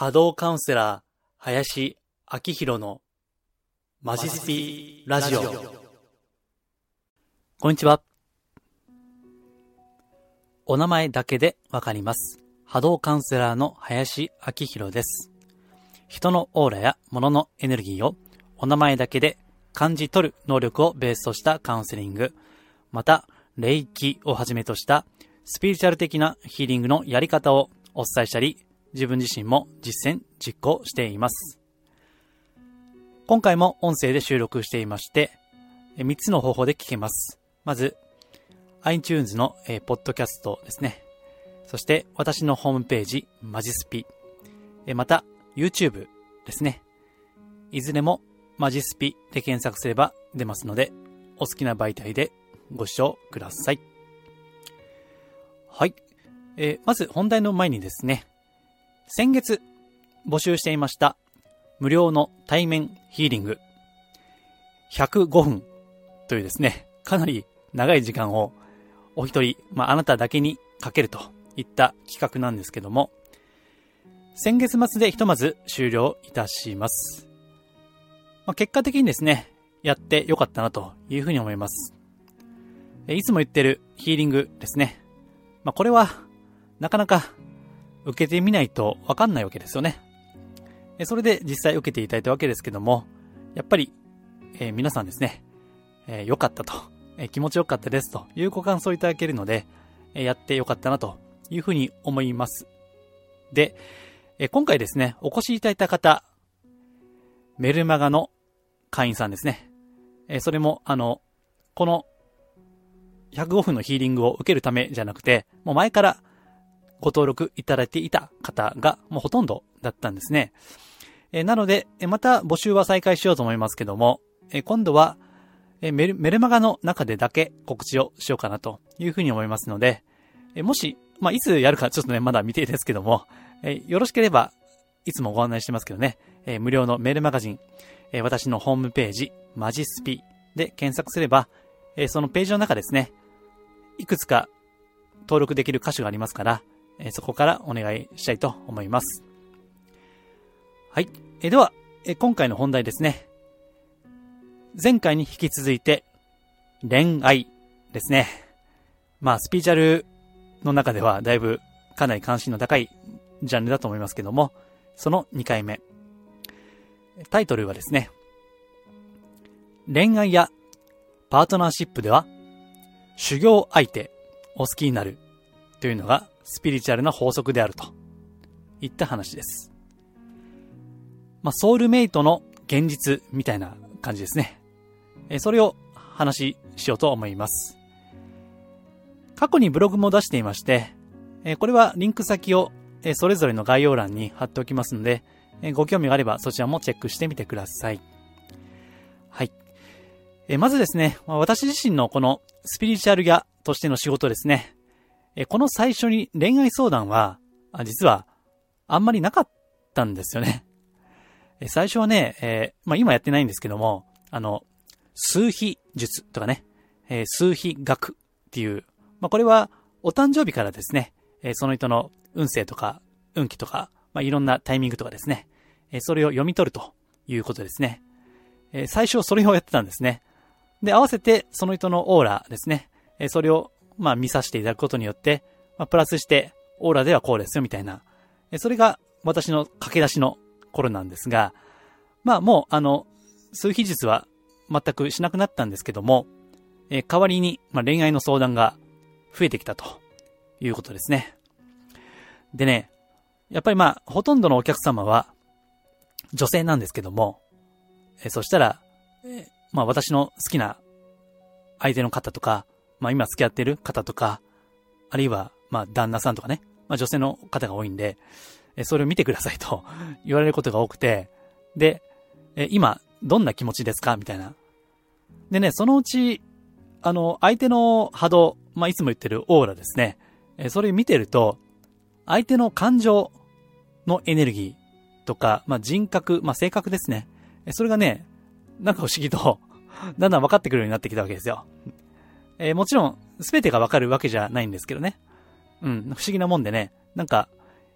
波動カウンセラー、林明宏のマジスピラジオ。こんにちは。お名前だけでわかります。波動カウンセラーの林明宏です。人のオーラや物のエネルギーをお名前だけで感じ取る能力をベースとしたカウンセリング、また、霊気をはじめとしたスピリチュアル的なヒーリングのやり方をお伝えしたり、自分自身も実践、実行しています。今回も音声で収録していまして、3つの方法で聞けます。まず、iTunes の、えーポッドキャストですね。そして、私のホームページ、マジスピ。えまた、YouTube ですね。いずれも、マジスピで検索すれば出ますので、お好きな媒体でご視聴ください。はい。えーまず本題の前にですね、先月募集していました無料の対面ヒーリング105分というですね、かなり長い時間をお一人、まあ、あなただけにかけるといった企画なんですけども、先月末でひとまず終了いたします。まあ、結果的にですね、やってよかったなというふうに思います。いつも言ってるヒーリングですね。まあ、これは、なかなか受けてみないとわかんないわけですよね。それで実際受けていただいたわけですけども、やっぱり、えー皆さんですね、えー良かったと、えー気持ちよかったですというご感想いただけるので、えやってよかったなというふうに思います。で、え今回ですね、お越しいただいた方、メルマガの会員さんですね。えそれも、あの、この105分のヒーリングを受けるためじゃなくて、もう前からご登録いただいていた方がもうほとんどだったんですね。えなので、えまた募集は再開しようと思いますけども、え今度は、えメル、メルマガの中でだけ告知をしようかなというふうに思いますので、えもし、まあ、いつやるかちょっとね、まだ未定ですけども、えよろしければ、いつもご案内してますけどね、え無料のメールマガジン、え私のホームページ、マジスピで検索すれば、えそのページの中ですね、いくつか登録できる箇所がありますから、えそこからお願いしたいと思います。はい。えでは、え今回の本題ですね。前回に引き続いて、恋愛ですね。まあ、スピーチャルの中ではだいぶかなり関心の高いジャンルだと思いますけども、その2回目。タイトルはですね、恋愛やパートナーシップでは、修行相手を好きになるというのがスピリチュアルな法則であるといった話です。まあ、ソウルメイトの現実みたいな感じですね。えそれを話ししようと思います。過去にブログも出していまして、えこれはリンク先をえそれぞれの概要欄に貼っておきますので、えご興味があればそちらもチェックしてみてください。はい。えまずですね、私自身のこのスピリチュアル屋としての仕事ですね。えこの最初に恋愛相談は、実はあんまりなかったんですよね。え最初はね、えまあ今やってないんですけども、あの、数比術とかね、え数比学っていう、まあこれはお誕生日からですね、えその人の運勢とか運気とか、まあいろんなタイミングとかですね、えそれを読み取るということですね。え最初それをやってたんですね。で、合わせてその人のオーラですね、えそれをまあ見させていただくことによって、まあプラスしてオーラではこうですよみたいな、それが私の駆け出しの頃なんですが、まあもうあの、数比術は全くしなくなったんですけども、えー代わりに、まあ、恋愛の相談が増えてきたということですね。でね、やっぱりまあ、ほとんどのお客様は女性なんですけども、えーそしたら、えーまあ私の好きな相手の方とか、まあ今付き合ってる方とか、あるいはまあ旦那さんとかね、まあ女性の方が多いんで、えそれを見てくださいと 言われることが多くて、で、え今どんな気持ちですか？みたいな。でね、そのうち、あの、相手の波動、まあ、いつも言ってるオーラですね。えそれ見てると、相手の感情のエネルギーとか、まあ、人格、まあ、性格ですね。えそれがね、なんか不思議と、だんだん分かってくるようになってきたわけですよ。えーもちろん、すべてが分かるわけじゃないんですけどね。うん、不思議なもんでね、なんか、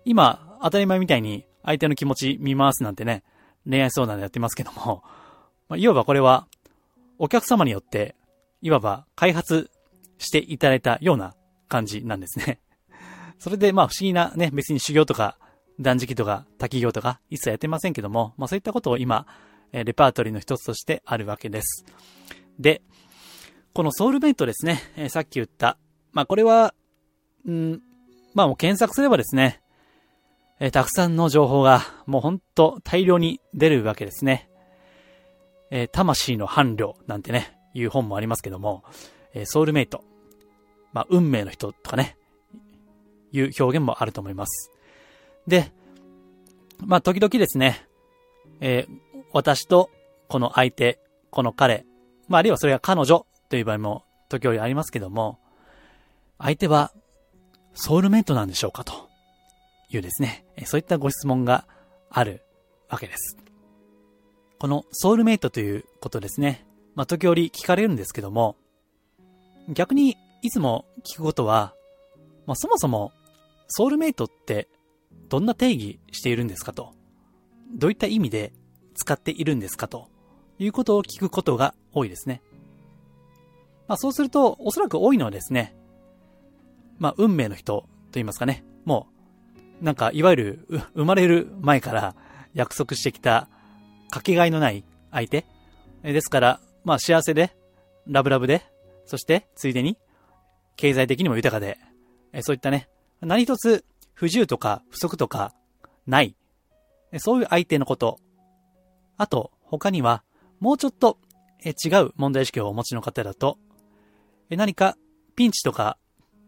今、当たり前みたいに相手の気持ち見回すなんてね、恋愛相談でやってますけども、まあ、いわばこれは、お客様によって、いわば開発していただいたような感じなんですね。それでまあ不思議なね、別に修行とか断食とか滝行とか一切やってませんけども、まあそういったことを今、レパートリーの一つとしてあるわけです。で、このソウルメイトですね、えさっき言った。まあこれは、うん、まあもう検索すればですね、えたくさんの情報がもうほんと大量に出るわけですね。え魂の伴侶なんてね、いう本もありますけども、えソウルメイト。まあ運命の人とかね、いう表現もあると思います。で、まあ、時々ですね、え、私とこの相手、この彼、まあ、あるいはそれが彼女という場合も時折ありますけども、相手はソウルメイトなんでしょうかというですね、そういったご質問があるわけです。このソウルメイトということですね、まあ、時折聞かれるんですけども、逆にいつも聞くことは、まあ、そもそもソウルメイトってどんな定義しているんですかと、どういった意味で使っているんですかということを聞くことが多いですね。まあそうすると、おそらく多いのはですね、まあ運命の人と言いますかね、もう、なんかいわゆる生まれる前から約束してきたかけがえのない相手ですから、まあ幸せで、ラブラブで、そしてついでに経済的にも豊かで、そういったね、何一つ不自由とか不足とかない。そういう相手のこと。あと、他には、もうちょっと違う問題意識をお持ちの方だと、え何かピンチとか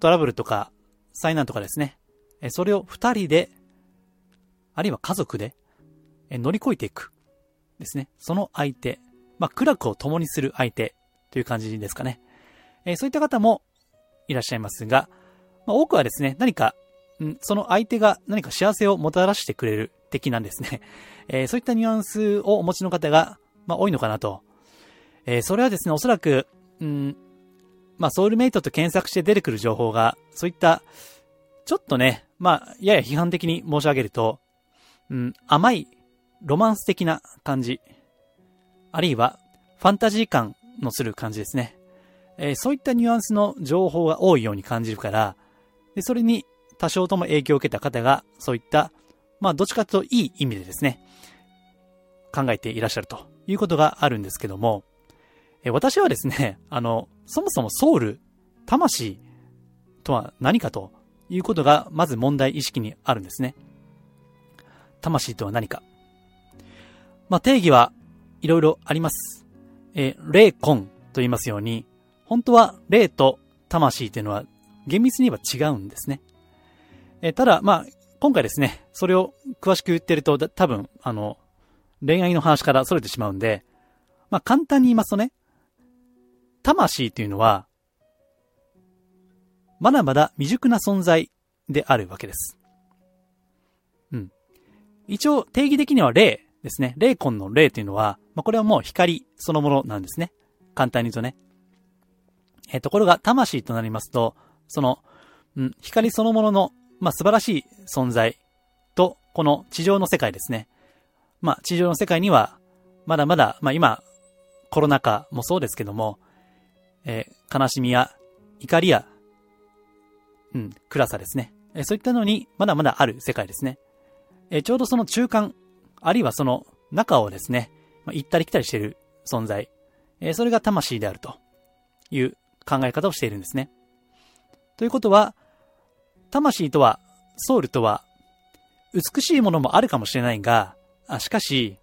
トラブルとか災難とかですね、えそれを二人で、あるいは家族でえ乗り越えていく。ですね。その相手。まあ、苦楽を共にする相手という感じですかね。えそういった方もいらっしゃいますが、まあ、多くはですね、何かんその相手が何か幸せをもたらしてくれる的なんですね。え、そういったニュアンスをお持ちの方が、まあ、多いのかなと。えー、それはですね、おそらく、うんまあ、ソウルメイトと検索して出てくる情報が、そういった、ちょっとね、まあ、やや批判的に申し上げると、うん、甘い、ロマンス的な感じ。あるいは、ファンタジー感のする感じですね。えー、そういったニュアンスの情報が多いように感じるから、で、それに多少とも影響を受けた方が、そういった、まあ、どっちかというといい意味でですね、考えていらっしゃるということがあるんですけども、え私はですね、あの、そもそもソウル、魂とは何かということが、まず問題意識にあるんですね。魂とは何か。まあ、定義はいろいろあります。え霊魂と言いますように、本当は霊と魂というのは厳密に言えば違うんですね。えただ、まあ、今回ですね、それを詳しく言ってると、多分、あの、恋愛の話から逸れてしまうんで、まあ、簡単に言いますとね、魂というのは、まだまだ未熟な存在であるわけです。うん。一応、定義的には霊ですね。霊魂の霊というのは、まあ、これはもう光そのものなんですね。簡単に言うとね。えところが、魂となりますと、その、うん、光そのもののまあ、素晴らしい存在と、この地上の世界ですね。まあ、地上の世界には、まだまだ、まあ今、コロナ禍もそうですけども、えー、悲しみや怒りや、うん、暗さですね。えー、そういったのに、まだまだある世界ですね。えー、ちょうどその中間、あるいはその中をですね、まあ、行ったり来たりしている存在。え、それが魂であるという考え方をしているんですね。ということは、魂とは、ソウルとは、美しいものもあるかもしれないが、あしかし、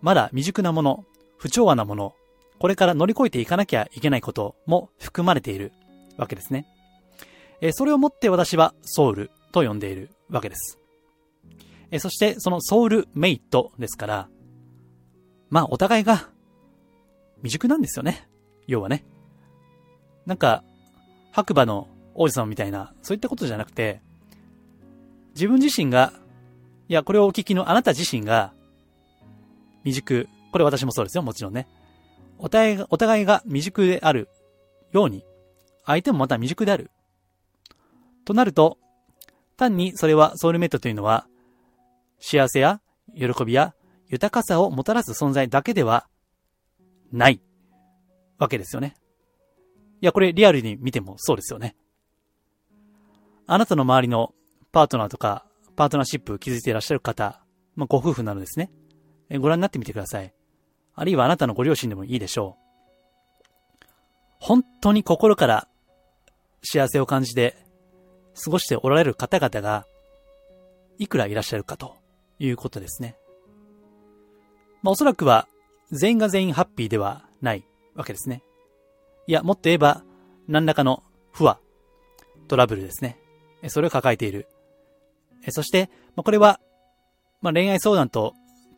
まだ未熟なもの、不調和なもの、これから乗り越えていかなきゃいけないことも含まれているわけですね。えそれをもって私はソウルと呼んでいるわけです。えそしてそのソウルメイトですから、まあお互いが未熟なんですよね。要はね。なんか、白馬の王子様みたいな、そういったことじゃなくて、自分自身が、いや、これをお聞きのあなた自身が、未熟、これ私もそうですよ、もちろんね。お互いが、お互いが未熟であるように、相手もまた未熟である。となると、単にそれはソウルメイトというのは、幸せや喜びや豊かさをもたらす存在だけではないわけですよね。いや、これリアルに見てもそうですよね。あなたの周りのパートナーとか、パートナーシップを築いていらっしゃる方、まあ、ご夫婦なのですね。ご覧になってみてください。あるいはあなたのご両親でもいいでしょう。本当に心から幸せを感じて過ごしておられる方々がいくらいらっしゃるかということですね。まあ、おそらくは全員が全員ハッピーではないわけですね。いや、もっと言えば何らかの不和、トラブルですね。それを抱えている。そして、まあ、これは、まあ、恋愛相談と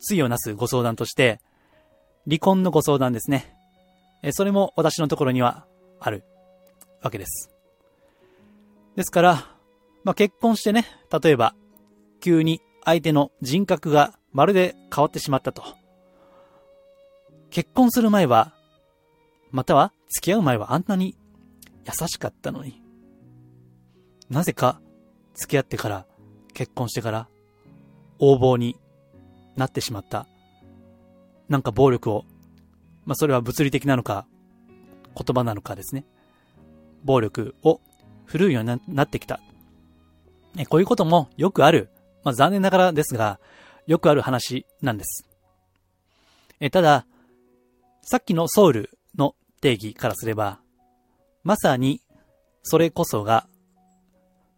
対をなすご相談として、離婚のご相談ですね。えそれも私のところにはあるわけです。ですから、まあ、結婚してね、例えば、急に相手の人格がまるで変わってしまったと。結婚する前は、または付き合う前はあんなに優しかったのに、なぜか付き合ってから、結婚してから、横暴になってしまった。なんか暴力を、まあ、それは物理的なのか、言葉なのかですね。暴力を振るうようになってきた。えこういうこともよくある、まあ、残念ながらですが、よくある話なんです。えただ、さっきのソウルの定義からすれば、まさに、それこそが、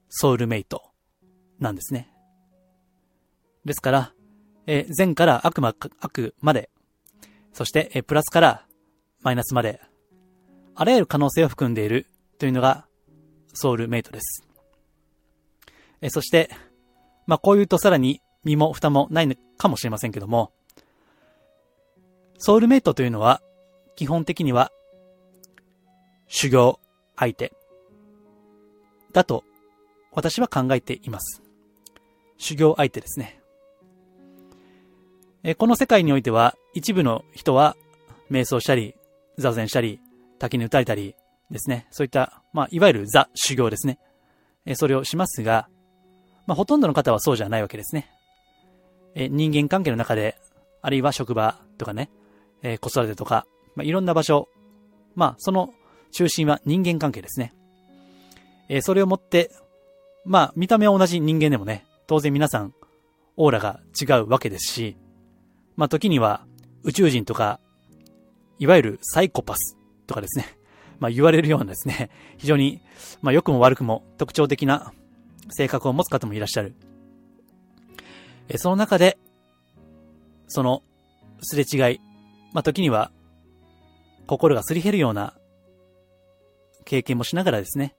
ソウルメイトなんですね。ですから、え善から悪魔、悪まで、そして、プラスからマイナスまで、あらゆる可能性を含んでいるというのがソウルメイトです。えそして、まあ、こう言うとさらに身も蓋もないのかもしれませんけども、ソウルメイトというのは、基本的には、修行相手、だと、私は考えています。修行相手ですね。えこの世界においては、一部の人は、瞑想したり、座禅したり、滝に打たれたり、ですね。そういった、まあ、いわゆるザ修行ですね。えそれをしますが、まあ、ほとんどの方はそうじゃないわけですね。え人間関係の中で、あるいは職場とかね、え子育てとか、まあ、いろんな場所、まあ、その中心は人間関係ですね。えそれをもって、まあ、見た目は同じ人間でもね、当然皆さん、オーラが違うわけですし、まあ、時には宇宙人とか、いわゆるサイコパスとかですね、まあ、言われるようなですね、非常に、まあ、良くも悪くも特徴的な性格を持つ方もいらっしゃる。えその中で、その、すれ違い、まあ、時には、心がすり減るような経験もしながらですね、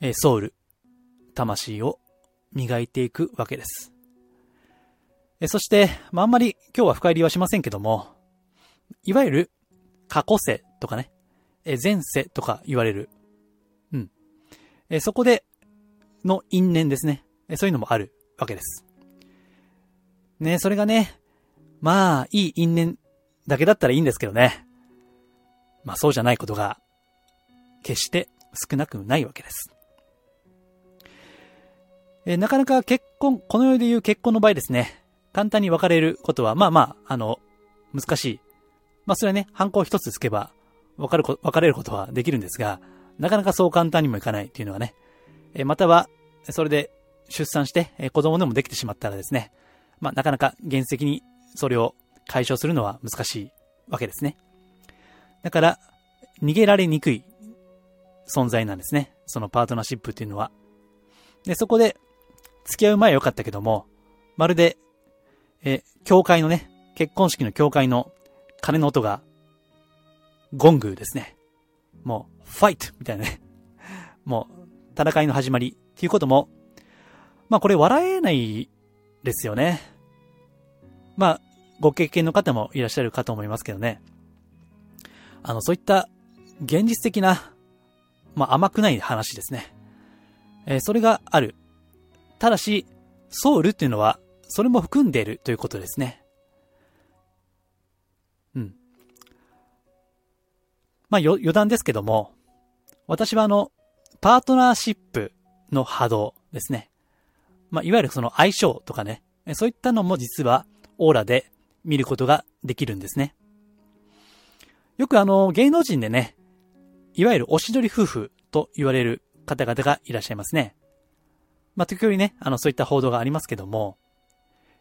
えソウル、魂を磨いていくわけです。えそして、まあ、あんまり今日は深入りはしませんけども、いわゆる過去世とかね、え前世とか言われる。うん。えそこでの因縁ですね。えそういうのもあるわけです。ねそれがね、まあ、いい因縁だけだったらいいんですけどね。まあそうじゃないことが、決して少なくないわけです。えなかなか結婚、この世で言う結婚の場合ですね、簡単に別れることは、まあまあ、あの、難しい。まあそれはね、反抗一つつけば、別るこ、別れることはできるんですが、なかなかそう簡単にもいかないっていうのはね、えまたは、それで出産して、え子供でもできてしまったらですね、まあ、なかなか原石にそれを解消するのは難しいわけですね。だから、逃げられにくい存在なんですね。そのパートナーシップっていうのは。で、そこで、付き合う前は良かったけども、まるで、え、教会のね、結婚式の教会の鐘の音がゴングですね。もう、ファイトみたいなね。もう、戦いの始まりっていうことも、まあこれ笑えないですよね。まあ、ご経験の方もいらっしゃるかと思いますけどね。あの、そういった現実的な、まあ甘くない話ですね。えー、それがある。ただし、ソウルっていうのは、それも含んでいるということですね。うんまあ、余談ですけども、私はあの、パートナーシップの波動ですね。まあ、いわゆるその相性とかね、そういったのも実はオーラで見ることができるんですね。よくあの、芸能人でね、いわゆるおしどり夫婦と言われる方々がいらっしゃいますね。まあ、時折ね、あの、そういった報道がありますけども、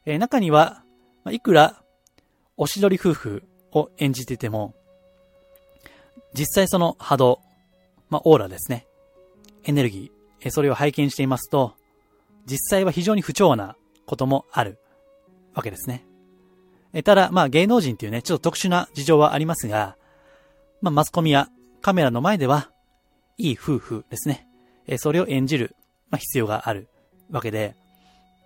えー、中には、まあ、いくら、おしどり夫婦を演じてても、実際その波動、まあ、オーラですね。エネルギー、えー、それを拝見していますと、実際は非常に不調なこともあるわけですね。えただ、まあ芸能人っていうね、ちょっと特殊な事情はありますが、まあマスコミやカメラの前では、いい夫婦ですね。えそれを演じる、まあ、必要があるわけで、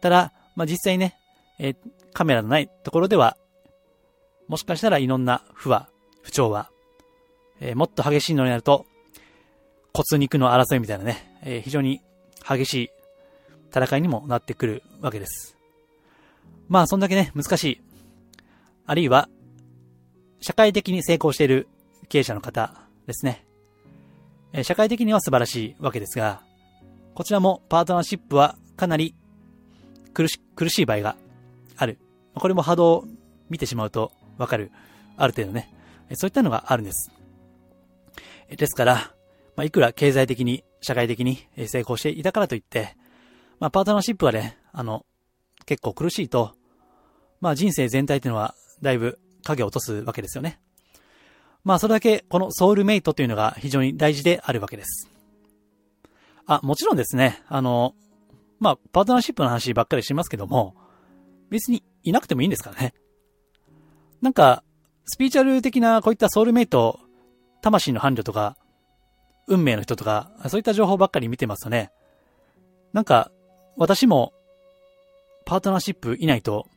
ただ、まあ実際ね、えカメラのないところでは、もしかしたらいろんな不和、不調は、えー、もっと激しいのになると、骨肉の争いみたいなね、えー、非常に激しい戦いにもなってくるわけです。まあ、そんだけね、難しい。あるいは、社会的に成功している経営者の方ですね。え社会的には素晴らしいわけですが、こちらもパートナーシップはかなり苦し、苦しい場合がある。これも波動を見てしまうとわかる。ある程度ね。そういったのがあるんです。ですから、まあ、いくら経済的に、社会的に成功していたからといって、まあ、パートナーシップはね、あの、結構苦しいと、まあ、人生全体っていうのは、だいぶ影を落とすわけですよね。まあ、それだけ、このソウルメイトというのが非常に大事であるわけです。あ、もちろんですね、あの、まあ、パートナーシップの話ばっかりしますけども、別にいなくてもいいんですからね。なんか、スピーチャル的なこういったソウルメイト、魂の伴侶とか、運命の人とか、そういった情報ばっかり見てますとね、なんか、私も、パートナーシップいないと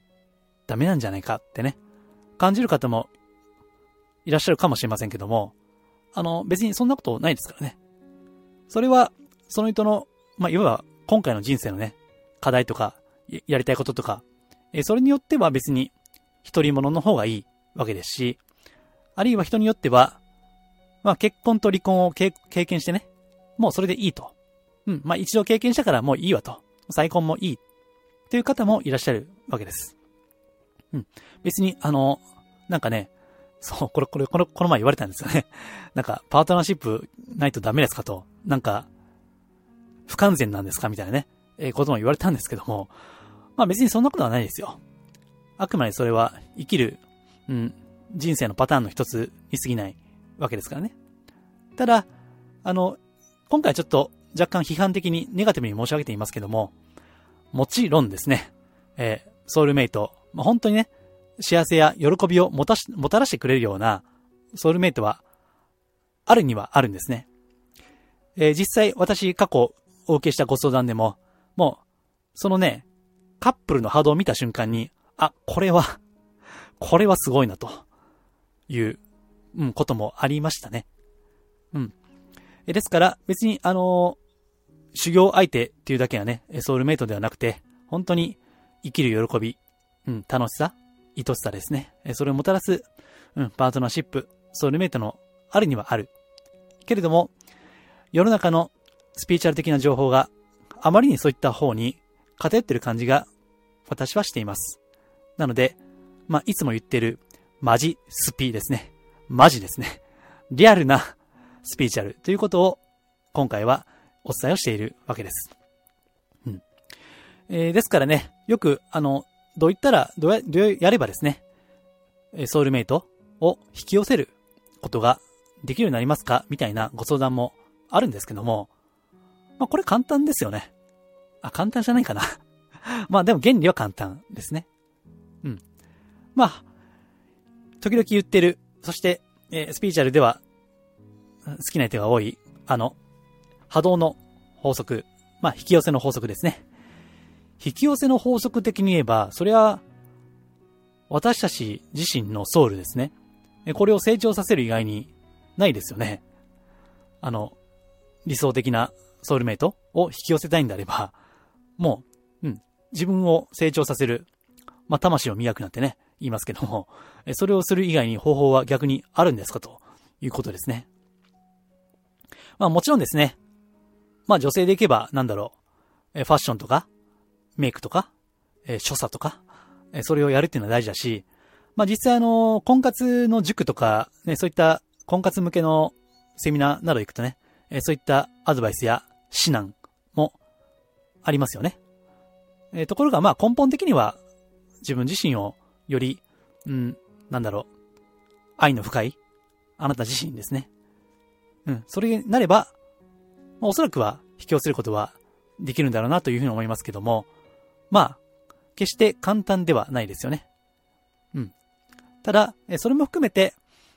ダメなんじゃないかってね、感じる方もいらっしゃるかもしれませんけども、あの、別にそんなことないですからね。それは、その人の、まあ、いわば今回の人生のね、課題とか、やりたいこととか、えそれによっては別に、一人者の方がいいわけですし、あるいは人によっては、まあ結婚と離婚を経験してね、もうそれでいいと。うん、まあ一度経験したからもういいわと。再婚もいい。という方もいらっしゃるわけです。うん。別に、あの、なんかね、そう、これ、これ、この、この前言われたんですよね。なんか、パートナーシップないとダメですかと。なんか、不完全なんですかみたいなね、えー、ことも言われたんですけども、まあ別にそんなことはないですよ。あくまでそれは生きる、うん、人生のパターンの一つに過ぎないわけですからね。ただ、あの、今回ちょっと若干批判的にネガティブに申し上げていますけども、もちろんですね、えー、ソウルメイト、まあ、本当にね、幸せや喜びをもたし、もたらしてくれるようなソウルメイトは、あるにはあるんですね。えー、実際私過去お受けしたご相談でも、もう、そのね、カップルの波動を見た瞬間に、あ、これは、これはすごいな、という、うん、こともありましたね。うん。えですから、別に、あのー、修行相手っていうだけはね、ソウルメイトではなくて、本当に生きる喜び、うん、楽しさ、愛しさですね。それをもたらす、うん、パートナーシップ、ソウルメイトのあるにはある。けれども、世の中のスピーチャル的な情報があまりにそういった方に偏ってる感じが私はしています。なので、まあ、いつも言ってるマジスピーですね。マジですね。リアルなスピーチャルということを今回はお伝えをしているわけです。うん。えー、ですからね、よく、あの、どう言ったら、どうや、どうやればですね、ソウルメイトを引き寄せることができるようになりますかみたいなご相談もあるんですけども、まあこれ簡単ですよね。あ、簡単じゃないかな。まあでも原理は簡単ですね。うん。まあ、時々言ってる、そして、えー、スピーチャルでは好きな人が多い、あの、波動の法則、まあ、引き寄せの法則ですね。引き寄せの法則的に言えば、それは、私たち自身のソウルですね。これを成長させる以外にないですよね。あの、理想的なソウルメイトを引き寄せたいんであれば、もう、うん、自分を成長させる、まあ、魂を磨くなんてね、言いますけども、それをする以外に方法は逆にあるんですかということですね。まあもちろんですね。まあ女性でいけば、なんだろう、ファッションとか、メイクとか、え、所作とか、え、それをやるっていうのは大事だし、まあ実際あの、婚活の塾とか、ね、そういった婚活向けのセミナーなど行くとね、え、そういったアドバイスや指南ありますよね。えー、ところがまあ根本的には自分自身をより、うん、なんだろう、愛の深いあなた自身ですね。うん、それになれば、まあ、おそらくは引き寄せることはできるんだろうなというふうに思いますけども、まあ、決して簡単ではないですよね。うん。ただ、それも含めて、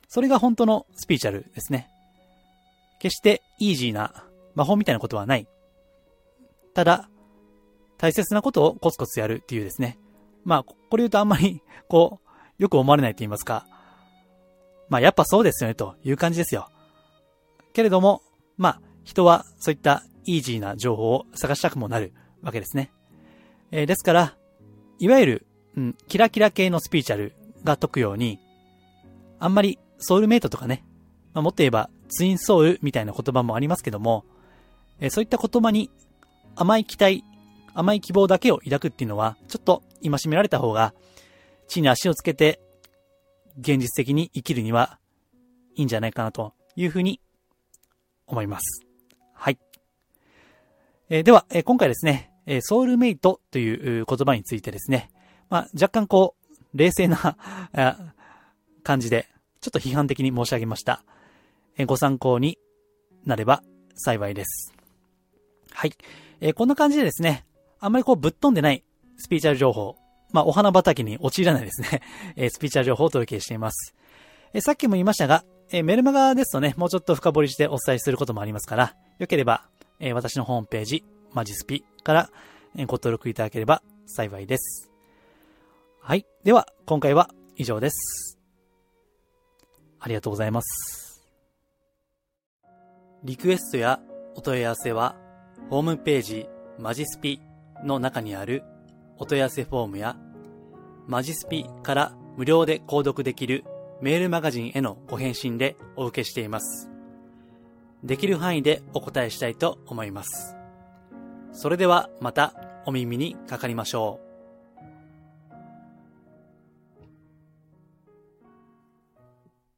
それが本当のスピーチャルですね。決してイージーな魔法みたいなことはない。ただ、大切なことをコツコツやるっていうですね。まあ、これ言うとあんまり、こう、よく思われないと言いますか。まあ、やっぱそうですよね、という感じですよ。けれども、まあ、人はそういったイージーな情報を探したくもなるわけですね。えー、ですから、いわゆる、うん、キラキラ系のスピーチャルが解くように、あんまりソウルメイトとかね、まあ、もっと言えばツインソウルみたいな言葉もありますけども、えー、そういった言葉に甘い期待、甘い希望だけを抱くっていうのは、ちょっと今しめられた方が、地に足をつけて、現実的に生きるにはいいんじゃないかなというふうに思います。はい。えー、では、えー、今回ですね、えー、ソウルメイトという言葉についてですね、まあ、若干こう、冷静な 感じで、ちょっと批判的に申し上げました。えー、ご参考になれば幸いです。はい。えー、こんな感じでですね、あんまりこうぶっ飛んでないスピーチャル情報、まあ、お花畑に陥らないですね、えー、スピーチャル情報をお届けしています。えー、さっきも言いましたが、えー、メルマガですとね、もうちょっと深掘りしてお伝えすることもありますから、よければ、え、私のホームページ、マジスピから、え、ご登録いただければ幸いです。はい。では、今回は以上です。ありがとうございます。リクエストやお問い合わせは、ホームページ、マジスピの中にあるお問い合わせフォームや、マジスピから無料で購読できるメールマガジンへのご返信でお受けしています。できる範囲でお答えしたいと思います。それではまたお耳にかかりましょう。